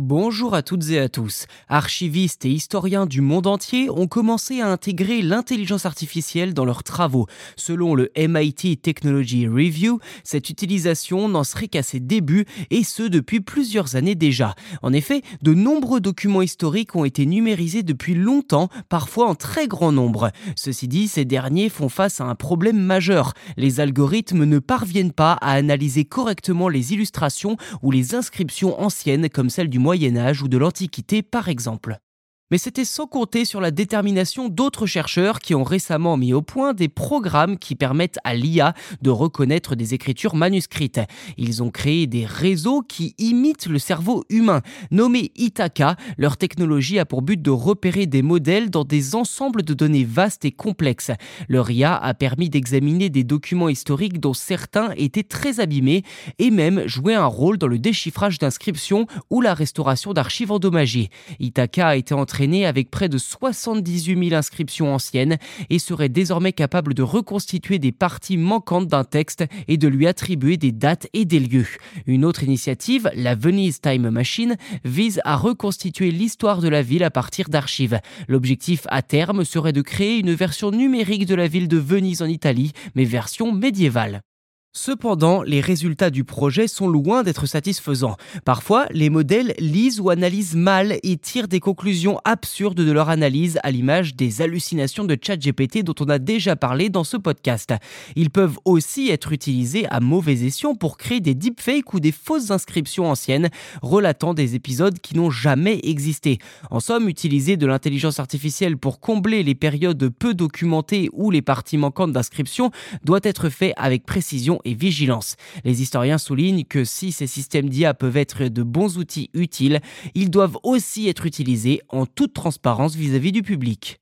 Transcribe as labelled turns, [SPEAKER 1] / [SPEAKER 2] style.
[SPEAKER 1] Bonjour à toutes et à tous. Archivistes et historiens du monde entier ont commencé à intégrer l'intelligence artificielle dans leurs travaux. Selon le MIT Technology Review, cette utilisation n'en serait qu'à ses débuts et ce depuis plusieurs années déjà. En effet, de nombreux documents historiques ont été numérisés depuis longtemps, parfois en très grand nombre. Ceci dit, ces derniers font face à un problème majeur. Les algorithmes ne parviennent pas à analyser correctement les illustrations ou les inscriptions anciennes comme celles du Moyen Âge ou de l'Antiquité par exemple. Mais c'était sans compter sur la détermination d'autres chercheurs qui ont récemment mis au point des programmes qui permettent à l'IA de reconnaître des écritures manuscrites. Ils ont créé des réseaux qui imitent le cerveau humain. Nommés Itaka, leur technologie a pour but de repérer des modèles dans des ensembles de données vastes et complexes. Leur IA a permis d'examiner des documents historiques dont certains étaient très abîmés et même joué un rôle dans le déchiffrage d'inscriptions ou la restauration d'archives endommagées. Itaka a été entraîné avec près de 78 000 inscriptions anciennes et serait désormais capable de reconstituer des parties manquantes d'un texte et de lui attribuer des dates et des lieux. Une autre initiative, la Venice Time Machine, vise à reconstituer l'histoire de la ville à partir d'archives. L'objectif à terme serait de créer une version numérique de la ville de Venise en Italie, mais version médiévale. Cependant, les résultats du projet sont loin d'être satisfaisants. Parfois, les modèles lisent ou analysent mal et tirent des conclusions absurdes de leur analyse à l'image des hallucinations de ChatGPT dont on a déjà parlé dans ce podcast. Ils peuvent aussi être utilisés à mauvais escient pour créer des deepfakes ou des fausses inscriptions anciennes relatant des épisodes qui n'ont jamais existé. En somme, utiliser de l'intelligence artificielle pour combler les périodes peu documentées ou les parties manquantes d'inscription doit être fait avec précision vigilance. Les historiens soulignent que si ces systèmes d'IA peuvent être de bons outils utiles, ils doivent aussi être utilisés en toute transparence vis-à-vis -vis du public.